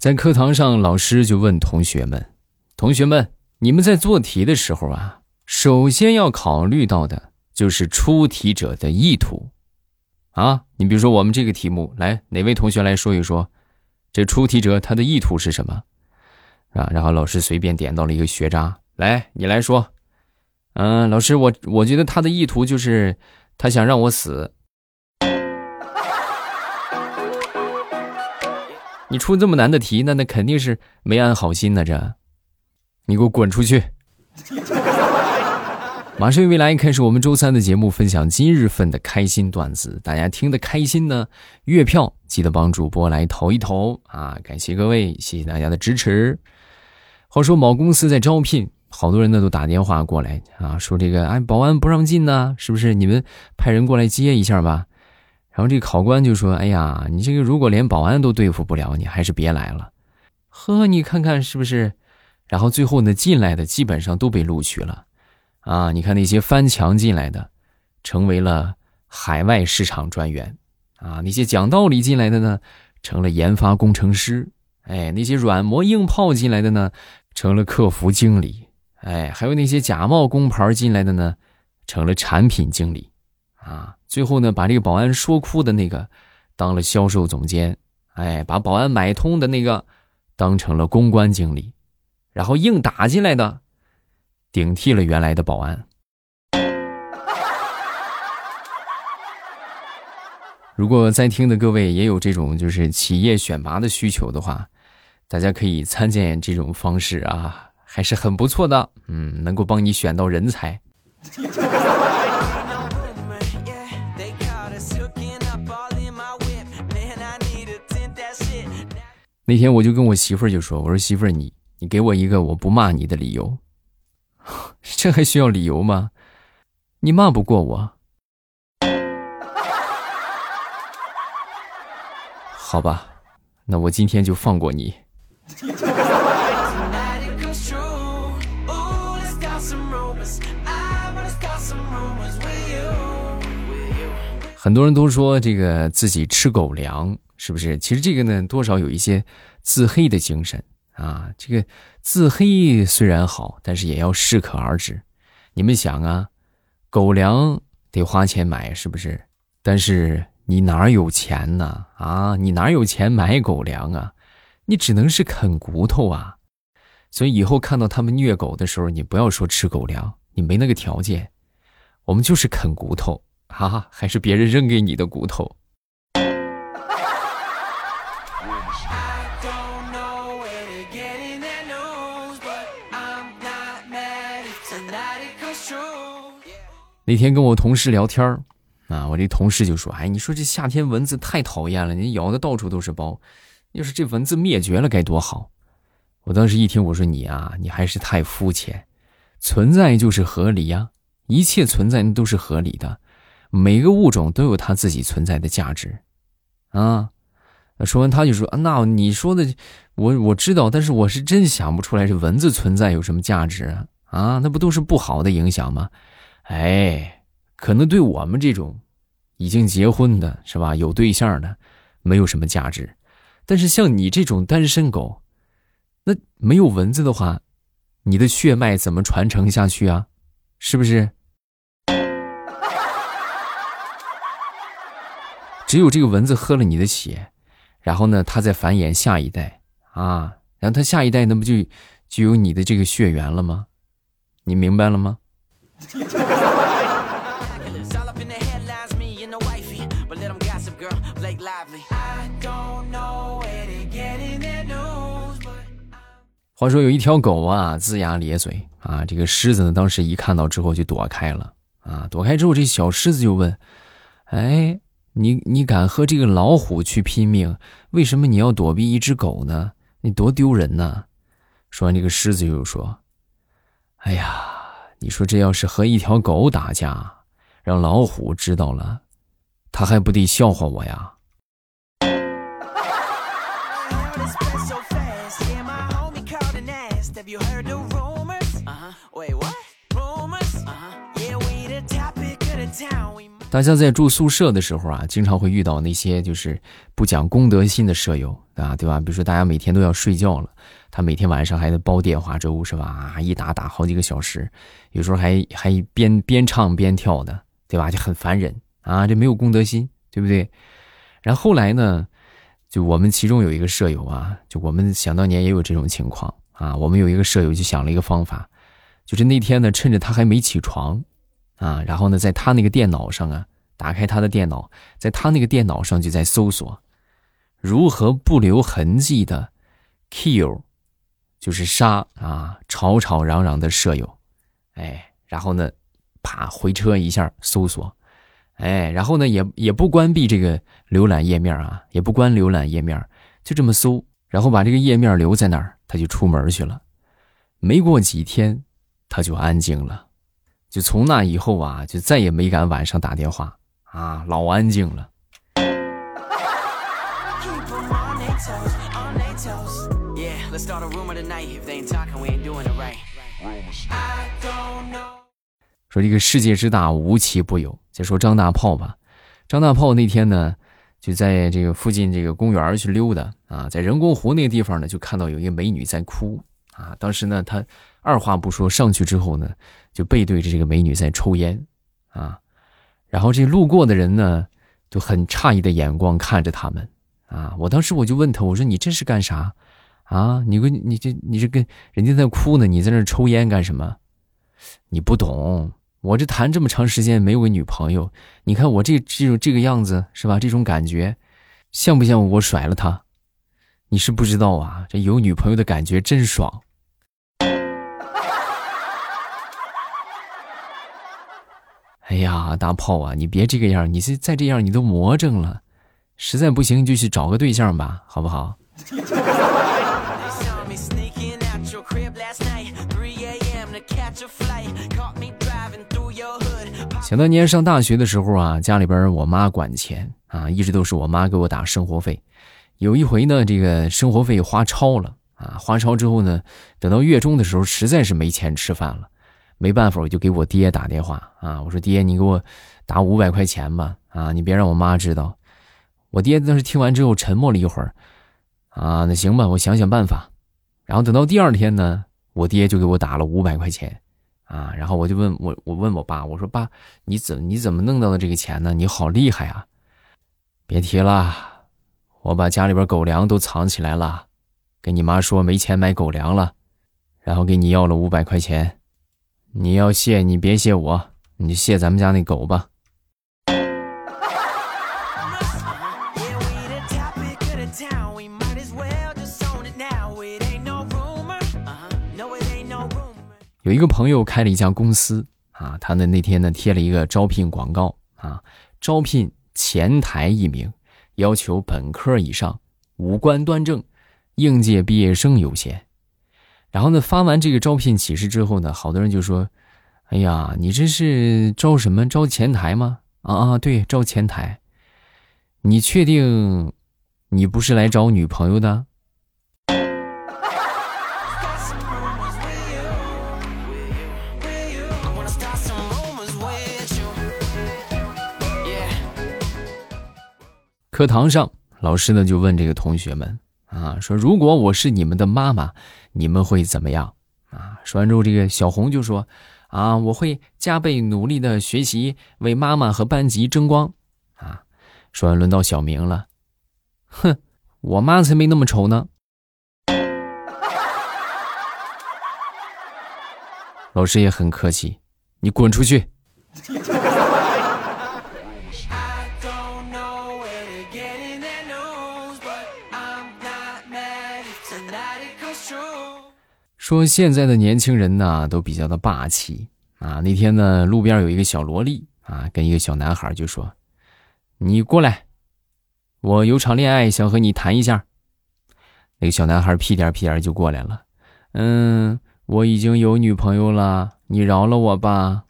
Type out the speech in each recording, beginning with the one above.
在课堂上，老师就问同学们：“同学们，你们在做题的时候啊，首先要考虑到的就是出题者的意图。啊，你比如说我们这个题目，来哪位同学来说一说，这出题者他的意图是什么？啊，然后老师随便点到了一个学渣，来，你来说。嗯，老师，我我觉得他的意图就是他想让我死。”你出这么难的题，那那肯定是没安好心呢。这，你给我滚出去！马上未来开始我们周三的节目，分享今日份的开心段子。大家听得开心呢，月票记得帮主播来投一投啊！感谢各位，谢谢大家的支持。话说某公司在招聘，好多人呢都打电话过来啊，说这个哎保安不让进呢，是不是？你们派人过来接一下吧。然后这个考官就说：“哎呀，你这个如果连保安都对付不了，你还是别来了。”呵，你看看是不是？然后最后呢，进来的基本上都被录取了。啊，你看那些翻墙进来的，成为了海外市场专员。啊，那些讲道理进来的呢，成了研发工程师。哎，那些软磨硬泡进来的呢，成了客服经理。哎，还有那些假冒工牌进来的呢，成了产品经理。啊。最后呢，把这个保安说哭的那个当了销售总监，哎，把保安买通的那个当成了公关经理，然后硬打进来的顶替了原来的保安。如果在听的各位也有这种就是企业选拔的需求的话，大家可以参见这种方式啊，还是很不错的，嗯，能够帮你选到人才。那天我就跟我媳妇儿就说：“我说媳妇儿，你你给我一个我不骂你的理由，这还需要理由吗？你骂不过我，好吧，那我今天就放过你。”很多人都说这个自己吃狗粮。是不是？其实这个呢，多少有一些自黑的精神啊。这个自黑虽然好，但是也要适可而止。你们想啊，狗粮得花钱买，是不是？但是你哪有钱呢？啊，你哪有钱买狗粮啊？你只能是啃骨头啊。所以以后看到他们虐狗的时候，你不要说吃狗粮，你没那个条件。我们就是啃骨头哈啊，还是别人扔给你的骨头。那天跟我同事聊天儿，啊，我这同事就说：“哎，你说这夏天蚊子太讨厌了，你咬的到处都是包。要是这蚊子灭绝了该多好。”我当时一听，我说：“你啊，你还是太肤浅。存在就是合理呀，一切存在都是合理的，每个物种都有它自己存在的价值。”啊，说完他就说：“那你说的我我知道，但是我是真想不出来这蚊子存在有什么价值啊？啊，那不都是不好的影响吗？”哎，可能对我们这种已经结婚的是吧，有对象的，没有什么价值。但是像你这种单身狗，那没有蚊子的话，你的血脉怎么传承下去啊？是不是？只有这个蚊子喝了你的血，然后呢，它再繁衍下一代啊，然后它下一代那不就就有你的这个血缘了吗？你明白了吗？话说有一条狗啊，龇牙咧嘴啊，这个狮子呢，当时一看到之后就躲开了啊。躲开之后，这小狮子就问：“哎，你你敢和这个老虎去拼命？为什么你要躲避一只狗呢？你多丢人呐！”说完，这个狮子又说：“哎呀，你说这要是和一条狗打架，让老虎知道了，他还不得笑话我呀？” 大家在住宿舍的时候啊，经常会遇到那些就是不讲公德心的舍友啊，对吧？比如说大家每天都要睡觉了，他每天晚上还得煲电话粥，是吧？啊，一打打好几个小时，有时候还还边边唱边跳的，对吧？就很烦人啊，这没有公德心，对不对？然后后来呢，就我们其中有一个舍友啊，就我们想当年也有这种情况啊，我们有一个舍友就想了一个方法，就是那天呢，趁着他还没起床。啊，然后呢，在他那个电脑上啊，打开他的电脑，在他那个电脑上就在搜索，如何不留痕迹的 kill，就是杀啊，吵吵嚷嚷的舍友，哎，然后呢，啪回车一下搜索，哎，然后呢也也不关闭这个浏览页面啊，也不关浏览页面，就这么搜，然后把这个页面留在那儿，他就出门去了。没过几天，他就安静了。就从那以后啊，就再也没敢晚上打电话啊，老安静了。说这个世界之大，无奇不有。再说张大炮吧，张大炮那天呢，就在这个附近这个公园去溜达啊，在人工湖那个地方呢，就看到有一个美女在哭啊。当时呢，他二话不说上去之后呢。就背对着这个美女在抽烟，啊，然后这路过的人呢，就很诧异的眼光看着他们，啊，我当时我就问他，我说你这是干啥？啊，你个你这你这跟人家在哭呢，你在那抽烟干什么？你不懂，我这谈这么长时间没有个女朋友，你看我这这种这个样子是吧？这种感觉，像不像我甩了她？你是不知道啊，这有女朋友的感觉真爽。哎呀，大炮啊，你别这个样，你是再这样你都魔怔了，实在不行就去找个对象吧，好不好？想当年上大学的时候啊，家里边我妈管钱啊，一直都是我妈给我打生活费。有一回呢，这个生活费花超了啊，花超之后呢，等到月中的时候，实在是没钱吃饭了。没办法，我就给我爹打电话啊！我说爹，你给我打五百块钱吧啊！你别让我妈知道。我爹当时听完之后沉默了一会儿，啊，那行吧，我想想办法。然后等到第二天呢，我爹就给我打了五百块钱啊！然后我就问我，我问我爸，我说爸，你怎你怎么弄到的这个钱呢？你好厉害啊！别提了，我把家里边狗粮都藏起来了，跟你妈说没钱买狗粮了，然后给你要了五百块钱。你要谢你别谢我，你就谢咱们家那狗吧。有一个朋友开了一家公司啊，他呢那天呢贴了一个招聘广告啊，招聘前台一名，要求本科以上，五官端正，应届毕业生优先。然后呢，发完这个招聘启事之后呢，好多人就说：“哎呀，你这是招什么？招前台吗？啊啊，对，招前台。你确定你不是来找女朋友的？”课堂上，老师呢就问这个同学们。啊，说如果我是你们的妈妈，你们会怎么样？啊，说完之后，这个小红就说：“啊，我会加倍努力的学习，为妈妈和班级争光。”啊，说完轮到小明了，哼，我妈才没那么丑呢。老师也很客气，你滚出去。说现在的年轻人呢，都比较的霸气啊。那天呢，路边有一个小萝莉啊，跟一个小男孩就说：“你过来，我有场恋爱想和你谈一下。”那个小男孩屁颠屁颠就过来了。嗯，我已经有女朋友了，你饶了我吧。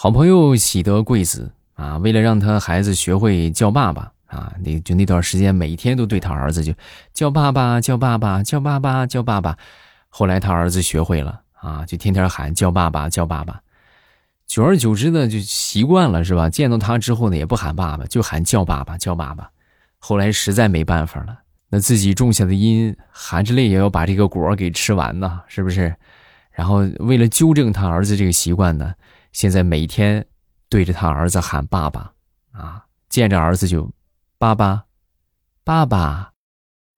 好朋友喜得贵子啊，为了让他孩子学会叫爸爸啊，那就那段时间每天都对他儿子就叫爸爸叫爸爸叫爸爸叫爸爸，后来他儿子学会了啊，就天天喊叫爸爸叫爸爸，久而久之呢就习惯了是吧？见到他之后呢也不喊爸爸，就喊叫爸爸叫爸爸，后来实在没办法了，那自己种下的因，含着泪也要把这个果给吃完呢，是不是？然后为了纠正他儿子这个习惯呢，现在每天对着他儿子喊爸爸啊，见着儿子就。爸爸，爸爸，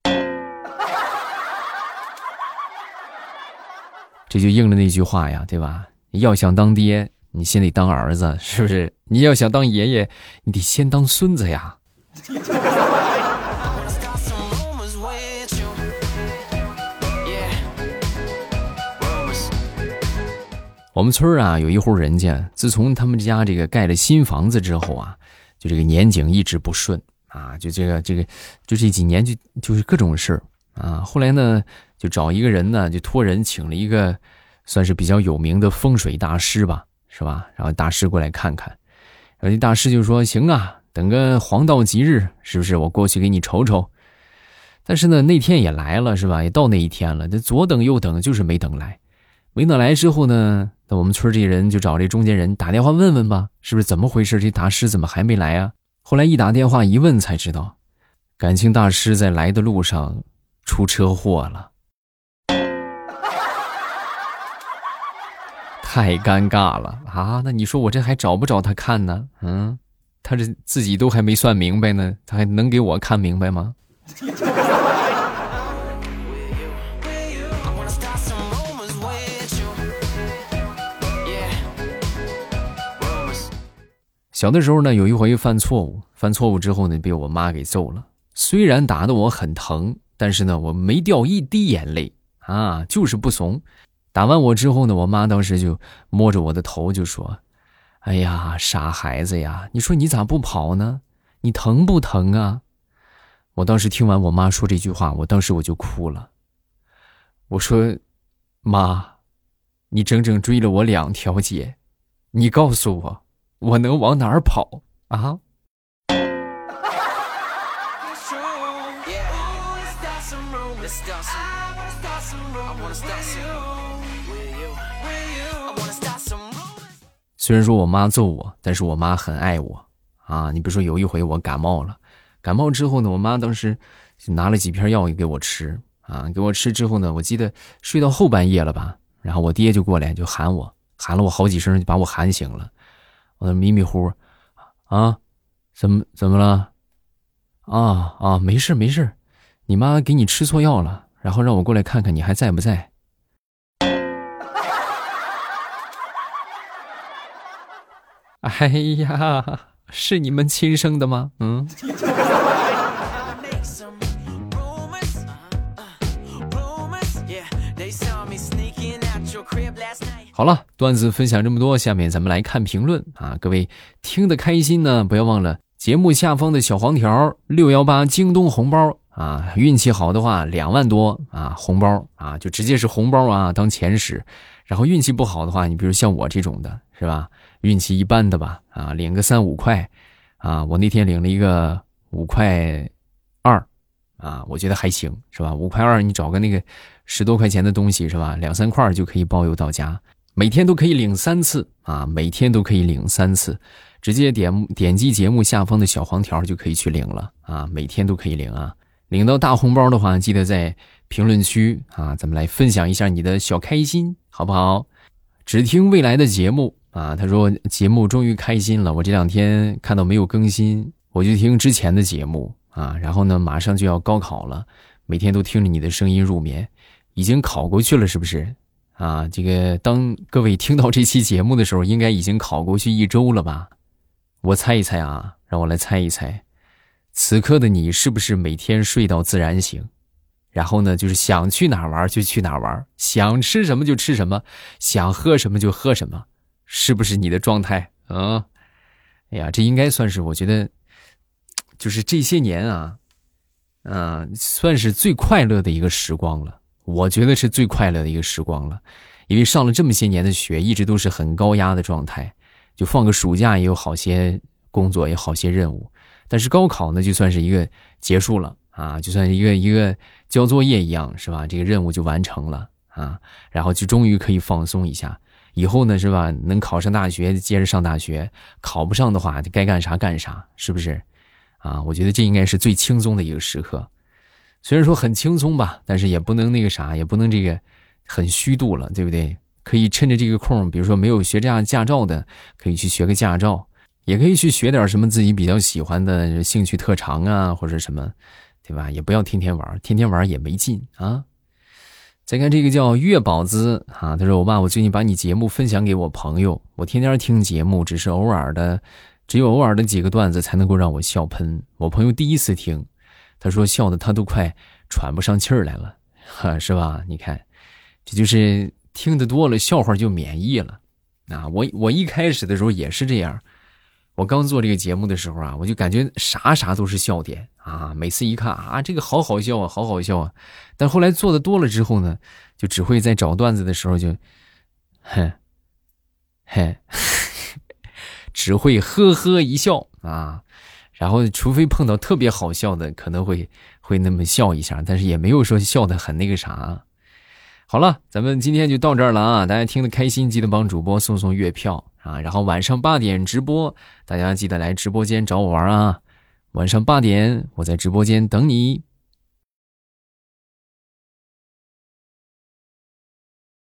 这就应了那句话呀，对吧？要想当爹，你先得当儿子，是不是？你要想当爷爷，你得先当孙子呀。我们村啊，有一户人家，自从他们家这个盖了新房子之后啊，就这个年景一直不顺。啊，就这个这个，就这几年就就是各种事儿啊。后来呢，就找一个人呢，就托人请了一个算是比较有名的风水大师吧，是吧？然后大师过来看看，然后大师就说：“行啊，等个黄道吉日，是不是？我过去给你瞅瞅。”但是呢，那天也来了，是吧？也到那一天了，这左等右等，就是没等来。没等来之后呢，那我们村这人就找这中间人打电话问问吧，是不是怎么回事？这大师怎么还没来啊？后来一打电话一问才知道，感情大师在来的路上出车祸了，太尴尬了啊！那你说我这还找不找他看呢？嗯，他这自己都还没算明白呢，他还能给我看明白吗？小的时候呢，有一回犯错误，犯错误之后呢，被我妈给揍了。虽然打的我很疼，但是呢，我没掉一滴眼泪啊，就是不怂。打完我之后呢，我妈当时就摸着我的头就说：“哎呀，傻孩子呀，你说你咋不跑呢？你疼不疼啊？”我当时听完我妈说这句话，我当时我就哭了。我说：“妈，你整整追了我两条街，你告诉我。”我能往哪儿跑啊？虽然说我妈揍我，但是我妈很爱我啊！你比如说有一回我感冒了，感冒之后呢，我妈当时拿了几片药给我吃啊，给我吃之后呢，我记得睡到后半夜了吧，然后我爹就过来就喊我，喊了我好几声，就把我喊醒了。我迷迷糊，啊，怎么怎么了？啊啊，没事没事，你妈给你吃错药了，然后让我过来看看你还在不在。哎呀，是你们亲生的吗？嗯。好了，段子分享这么多，下面咱们来看评论啊！各位听得开心呢，不要忘了节目下方的小黄条六幺八京东红包啊！运气好的话两万多啊，红包啊，就直接是红包啊，当钱使。然后运气不好的话，你比如像我这种的，是吧？运气一般的吧，啊，领个三五块啊，我那天领了一个五块二啊，我觉得还行，是吧？五块二，你找个那个十多块钱的东西，是吧？两三块就可以包邮到家。每天都可以领三次啊！每天都可以领三次，直接点点击节目下方的小黄条就可以去领了啊！每天都可以领啊！领到大红包的话，记得在评论区啊，咱们来分享一下你的小开心，好不好？只听未来的节目啊！他说节目终于开心了，我这两天看到没有更新，我就听之前的节目啊。然后呢，马上就要高考了，每天都听着你的声音入眠，已经考过去了，是不是？啊，这个当各位听到这期节目的时候，应该已经考过去一周了吧？我猜一猜啊，让我来猜一猜，此刻的你是不是每天睡到自然醒？然后呢，就是想去哪玩就去哪玩，想吃什么就吃什么，想喝什么就喝什么，是不是你的状态啊？哎呀，这应该算是我觉得，就是这些年啊，嗯，算是最快乐的一个时光了。我觉得是最快乐的一个时光了，因为上了这么些年的学，一直都是很高压的状态，就放个暑假也有好些工作，也好些任务。但是高考呢，就算是一个结束了啊，就算一个一个交作业一样，是吧？这个任务就完成了啊，然后就终于可以放松一下。以后呢，是吧？能考上大学，接着上大学；考不上的话，该干啥干啥，是不是？啊，我觉得这应该是最轻松的一个时刻。虽然说很轻松吧，但是也不能那个啥，也不能这个很虚度了，对不对？可以趁着这个空，比如说没有学这样驾照的，可以去学个驾照，也可以去学点什么自己比较喜欢的兴趣特长啊，或者什么，对吧？也不要天天玩，天天玩也没劲啊。再看这个叫月宝子啊，他说：“我爸，我最近把你节目分享给我朋友，我天天听节目，只是偶尔的，只有偶尔的几个段子才能够让我笑喷。我朋友第一次听，他说笑的他都快喘不上气儿来了，哈，是吧？你看，这就是听得多了，笑话就免疫了。啊，我我一开始的时候也是这样。”我刚做这个节目的时候啊，我就感觉啥啥都是笑点啊，每次一看啊，这个好好笑啊，好好笑啊。但后来做的多了之后呢，就只会在找段子的时候就，哼，嘿，只会呵呵一笑啊。然后除非碰到特别好笑的，可能会会那么笑一下，但是也没有说笑的很那个啥。好了，咱们今天就到这儿了啊！大家听得开心，记得帮主播送送月票啊！然后晚上八点直播，大家记得来直播间找我玩啊！晚上八点，我在直播间等你。